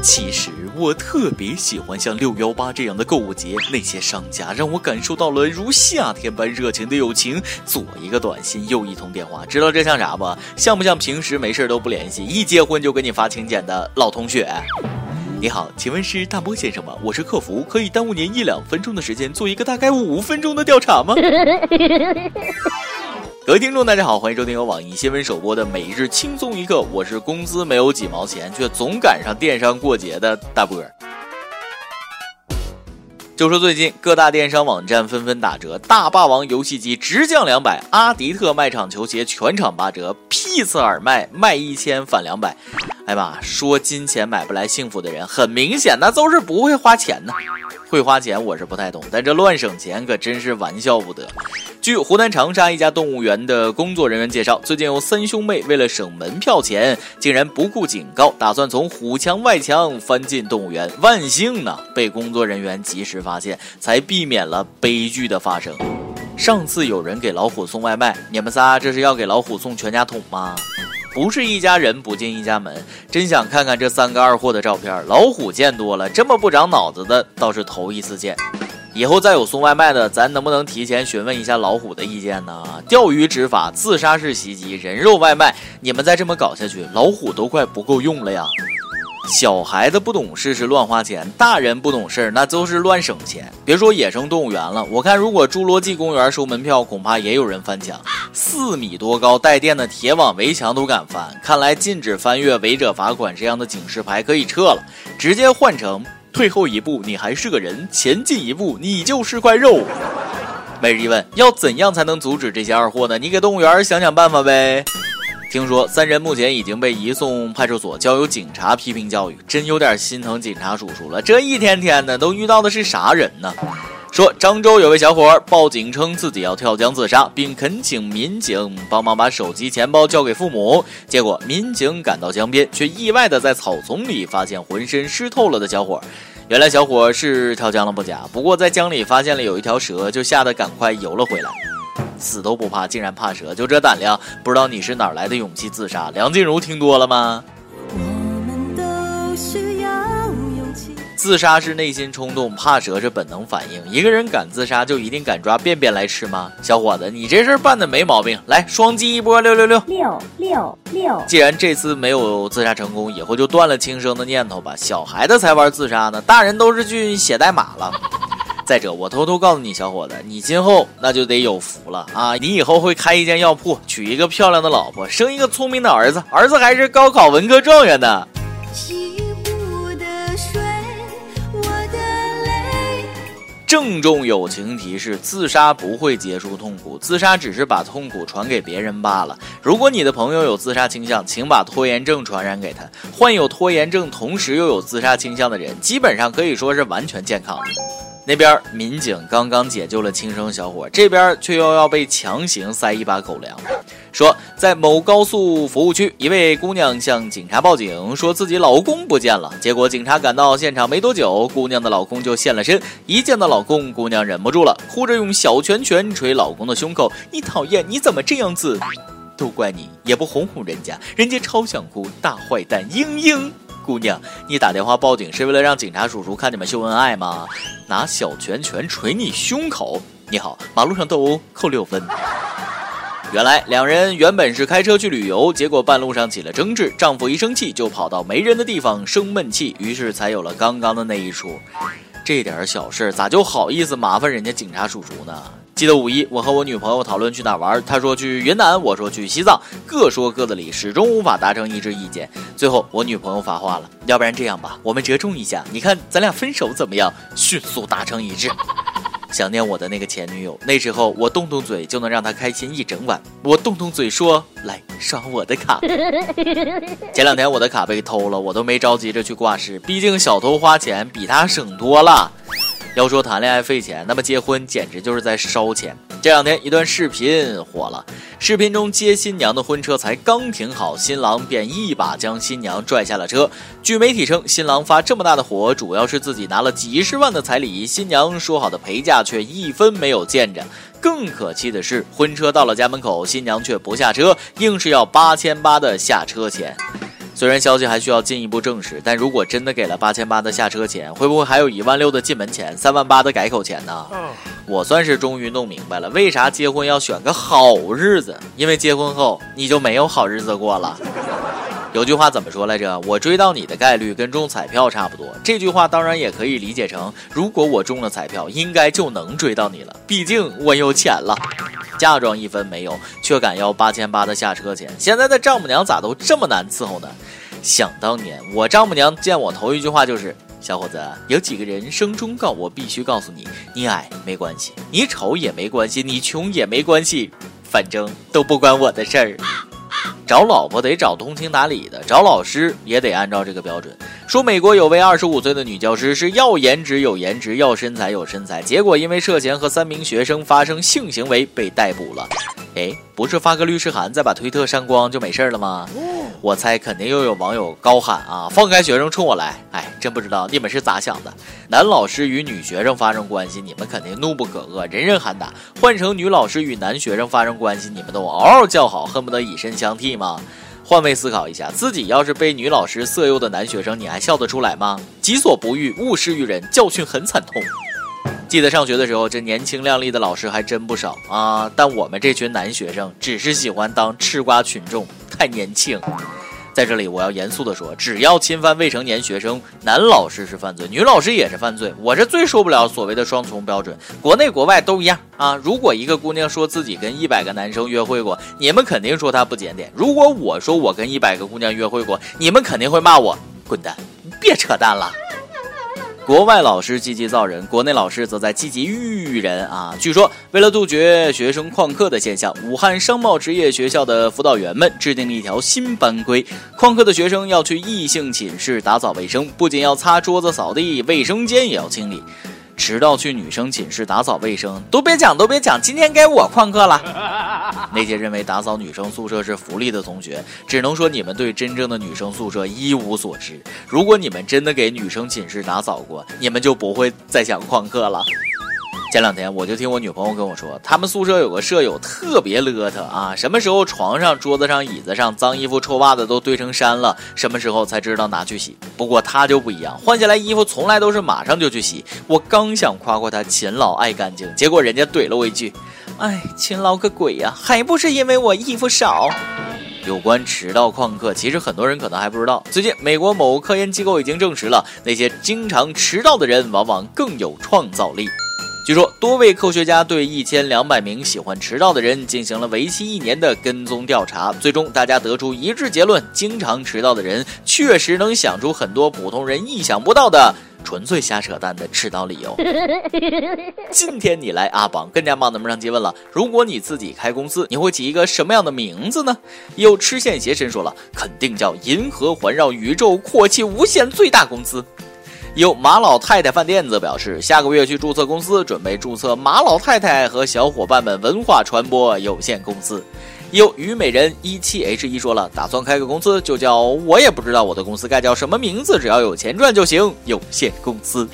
其实我特别喜欢像六幺八这样的购物节，那些商家让我感受到了如夏天般热情的友情。左一个短信，右一通电话，知道这像啥不？像不像平时没事都不联系，一结婚就给你发请柬的老同学？你好，请问是大波先生吗？我是客服，可以耽误您一两分钟的时间做一个大概五分钟的调查吗？各位听众，大家好，欢迎收听由网易新闻首播的《每日轻松一刻》，我是工资没有几毛钱，却总赶上电商过节的大波儿。就说最近各大电商网站纷纷打折，大霸王游戏机直降两百，阿迪特卖场球鞋全场八折，屁次耳麦卖一千返两百。哎妈，说金钱买不来幸福的人，很明显那都是不会花钱呢。会花钱我是不太懂，但这乱省钱可真是玩笑不得。据湖南长沙一家动物园的工作人员介绍，最近有三兄妹为了省门票钱，竟然不顾警告，打算从虎墙外墙翻进动物园。万幸呢，被工作人员及时发现，才避免了悲剧的发生。上次有人给老虎送外卖，你们仨这是要给老虎送全家桶吗？不是一家人不进一家门，真想看看这三个二货的照片。老虎见多了，这么不长脑子的倒是头一次见。以后再有送外卖的，咱能不能提前询问一下老虎的意见呢？钓鱼执法、自杀式袭击、人肉外卖，你们再这么搞下去，老虎都快不够用了呀！小孩子不懂事是乱花钱，大人不懂事那都是乱省钱。别说野生动物园了，我看如果侏罗纪公园收门票，恐怕也有人翻墙。四米多高带电的铁网围墙都敢翻，看来禁止翻越、违者罚款这样的警示牌可以撤了，直接换成退后一步你还是个人，前进一步你就是块肉。每日一问：要怎样才能阻止这些二货呢？你给动物园想想办法呗。听说三人目前已经被移送派出所，交由警察批评教育，真有点心疼警察叔叔了。这一天天的都遇到的是啥人呢？说漳州有位小伙报警称自己要跳江自杀，并恳请民警帮忙把手机、钱包交给父母。结果民警赶到江边，却意外的在草丛里发现浑身湿透了的小伙。原来小伙是跳江了不假，不过在江里发现了有一条蛇，就吓得赶快游了回来。死都不怕，竟然怕蛇，就这胆量，不知道你是哪来的勇气自杀？梁静茹听多了吗？自杀是内心冲动，怕蛇是本能反应。一个人敢自杀，就一定敢抓便便来吃吗？小伙子，你这事儿办的没毛病。来，双击一波六六六六六六。既然这次没有自杀成功，以后就断了轻生的念头吧。小孩子才玩自杀呢，大人都是去写代码了。再者，我偷偷告诉你，小伙子，你今后那就得有福了啊！你以后会开一间药铺，娶一个漂亮的老婆，生一个聪明的儿子，儿子还是高考文科状元呢。郑重友情提示：自杀不会结束痛苦，自杀只是把痛苦传给别人罢了。如果你的朋友有自杀倾向，请把拖延症传染给他。患有拖延症同时又有自杀倾向的人，基本上可以说是完全健康的。那边民警刚刚解救了轻生小伙，这边却又要被强行塞一把狗粮。说在某高速服务区，一位姑娘向警察报警，说自己老公不见了。结果警察赶到现场没多久，姑娘的老公就现了身。一见到老公，姑娘忍不住了，哭着用小拳拳捶老公的胸口：“你讨厌，你怎么这样子？都怪你，也不哄哄人家，人家超想哭，大坏蛋，嘤嘤。”姑娘，你打电话报警是为了让警察叔叔看你们秀恩爱吗？拿小拳拳捶你胸口？你好，马路上斗殴扣六分。原来两人原本是开车去旅游，结果半路上起了争执，丈夫一生气就跑到没人的地方生闷气，于是才有了刚刚的那一出。这点小事咋就好意思麻烦人家警察叔叔呢？记得五一，我和我女朋友讨论去哪玩，她说去云南，我说去西藏，各说各的理，始终无法达成一致意见。最后我女朋友发话了，要不然这样吧，我们折中一下，你看咱俩分手怎么样？迅速达成一致。想念我的那个前女友，那时候我动动嘴就能让她开心一整晚。我动动嘴说来刷我的卡。前两天我的卡被偷了，我都没着急着去挂失，毕竟小偷花钱比他省多了。要说谈恋爱费钱，那么结婚简直就是在烧钱。这两天一段视频火了，视频中接新娘的婚车才刚停好，新郎便一把将新娘拽下了车。据媒体称，新郎发这么大的火，主要是自己拿了几十万的彩礼，新娘说好的陪嫁却一分没有见着。更可气的是，婚车到了家门口，新娘却不下车，硬是要八千八的下车钱。虽然消息还需要进一步证实，但如果真的给了八千八的下车钱，会不会还有一万六的进门钱、三万八的改口钱呢？我算是终于弄明白了，为啥结婚要选个好日子？因为结婚后你就没有好日子过了。有句话怎么说来着？我追到你的概率跟中彩票差不多。这句话当然也可以理解成，如果我中了彩票，应该就能追到你了。毕竟我有钱了。嫁妆一分没有，却敢要八千八的下车钱。现在的丈母娘咋都这么难伺候呢？想当年，我丈母娘见我头一句话就是：“小伙子，有几个人生忠告我必须告诉你，你矮没关系，你丑也没关系，你穷也没关系，反正都不关我的事儿。”找老婆得找通情达理的，找老师也得按照这个标准。说美国有位二十五岁的女教师是要颜值有颜值，要身材有身材，结果因为涉嫌和三名学生发生性行为被逮捕了。哎，不是发个律师函再把推特删光就没事了吗？我猜肯定又有网友高喊啊，放开学生冲我来！哎，真不知道你们是咋想的。男老师与女学生发生关系，你们肯定怒不可遏，人人喊打；换成女老师与男学生发生关系，你们都嗷嗷叫好，恨不得以身相替吗？换位思考一下，自己要是被女老师色诱的男学生，你还笑得出来吗？己所不欲，勿施于人，教训很惨痛。记得上学的时候，这年轻靓丽的老师还真不少啊。但我们这群男学生只是喜欢当吃瓜群众，太年轻。在这里，我要严肃地说，只要侵犯未成年学生，男老师是犯罪，女老师也是犯罪。我是最受不了所谓的双重标准，国内国外都一样啊。如果一个姑娘说自己跟一百个男生约会过，你们肯定说她不检点；如果我说我跟一百个姑娘约会过，你们肯定会骂我滚蛋，别扯淡了。国外老师积极造人，国内老师则在积极育人啊！据说，为了杜绝学生旷课的现象，武汉商贸职业学校的辅导员们制定了一条新班规：旷课的学生要去异性寝室打扫卫生，不仅要擦桌子、扫地，卫生间也要清理。迟到去女生寝室打扫卫生，都别讲，都别讲，今天该我旷课了。那些认为打扫女生宿舍是福利的同学，只能说你们对真正的女生宿舍一无所知。如果你们真的给女生寝室打扫过，你们就不会再想旷课了。前两天我就听我女朋友跟我说，他们宿舍有个舍友特别邋遢啊，什么时候床上、桌子上、椅子上脏衣服、臭袜子都堆成山了，什么时候才知道拿去洗。不过他就不一样，换下来衣服从来都是马上就去洗。我刚想夸夸他勤劳爱干净，结果人家怼了我一句：“哎，勤劳个鬼呀，还不是因为我衣服少。”有关迟到旷课，其实很多人可能还不知道。最近，美国某科研机构已经证实了，那些经常迟到的人往往更有创造力。据说，多位科学家对一千两百名喜欢迟到的人进行了为期一年的跟踪调查，最终大家得出一致结论：经常迟到的人确实能想出很多普通人意想不到的纯粹瞎扯淡的迟到理由。今天你来阿榜，更加棒的们上提问了：如果你自己开公司，你会起一个什么样的名字呢？有吃线邪神说了，肯定叫银河环绕宇宙阔气无限最大公司。有马老太太饭店则表示，下个月去注册公司，准备注册马老太太和小伙伴们文化传播有限公司。有虞美人一七 H 一说了，打算开个公司，就叫我也不知道我的公司该叫什么名字，只要有钱赚就行，有限公司。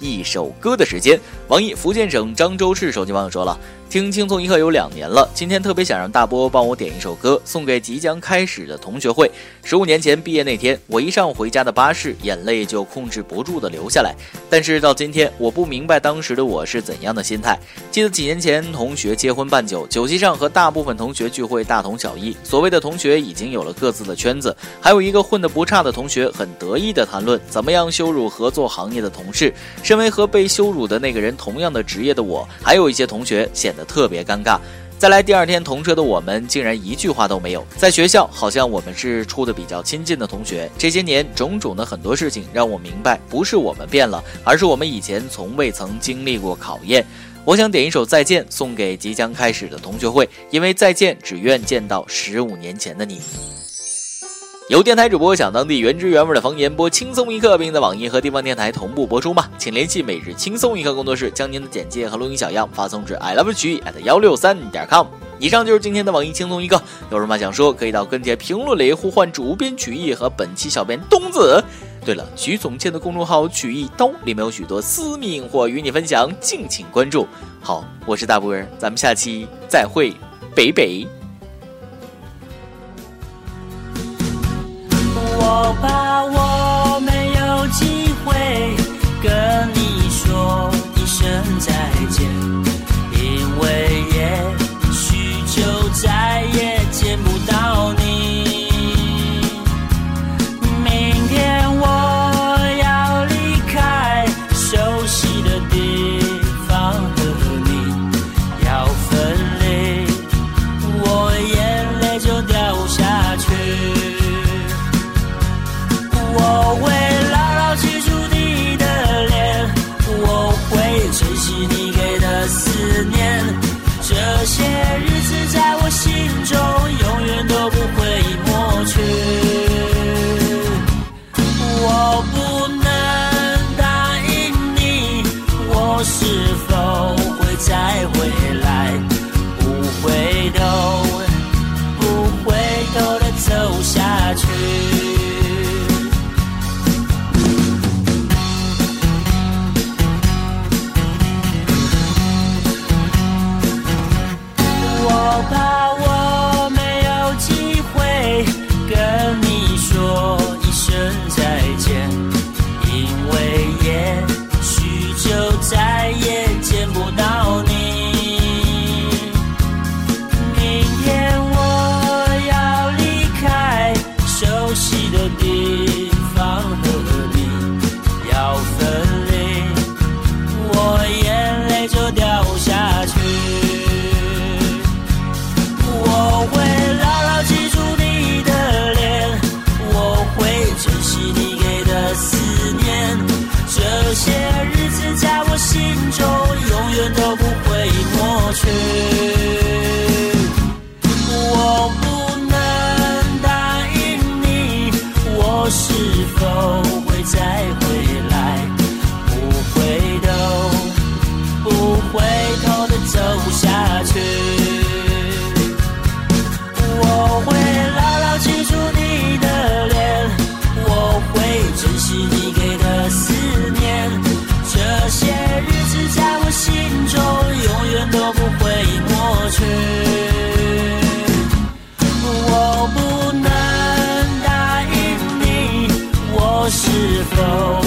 一首歌的时间，网易福建省漳州市手机网友说了。听轻松一刻有两年了，今天特别想让大波帮我点一首歌，送给即将开始的同学会。十五年前毕业那天，我一上回家的巴士，眼泪就控制不住的流下来。但是到今天，我不明白当时的我是怎样的心态。记得几年前同学结婚办酒，酒席上和大部分同学聚会大同小异。所谓的同学已经有了各自的圈子，还有一个混得不差的同学很得意的谈论怎么样羞辱合作行业的同事。身为和被羞辱的那个人同样的职业的我，还有一些同学显得。特别尴尬。再来第二天同车的我们，竟然一句话都没有。在学校，好像我们是处的比较亲近的同学。这些年种种的很多事情，让我明白，不是我们变了，而是我们以前从未曾经历过考验。我想点一首《再见》，送给即将开始的同学会，因为再见，只愿见到十五年前的你。有电台主播想当地原汁原味的方言播轻松一刻，并在网易和地方电台同步播出吗？请联系每日轻松一刻工作室，将您的简介和录音小样发送至 i love 曲艺 at 幺六三点 com。以上就是今天的网易轻松一刻，有什么想说，可以到跟帖评论里呼唤主编曲艺和本期小编东子。对了，曲总监的公众号曲艺刀里面有许多私密硬货与你分享，敬请关注。好，我是大波儿，咱们下期再会，北北。我怕我没有机会跟你说一声再见。the throne.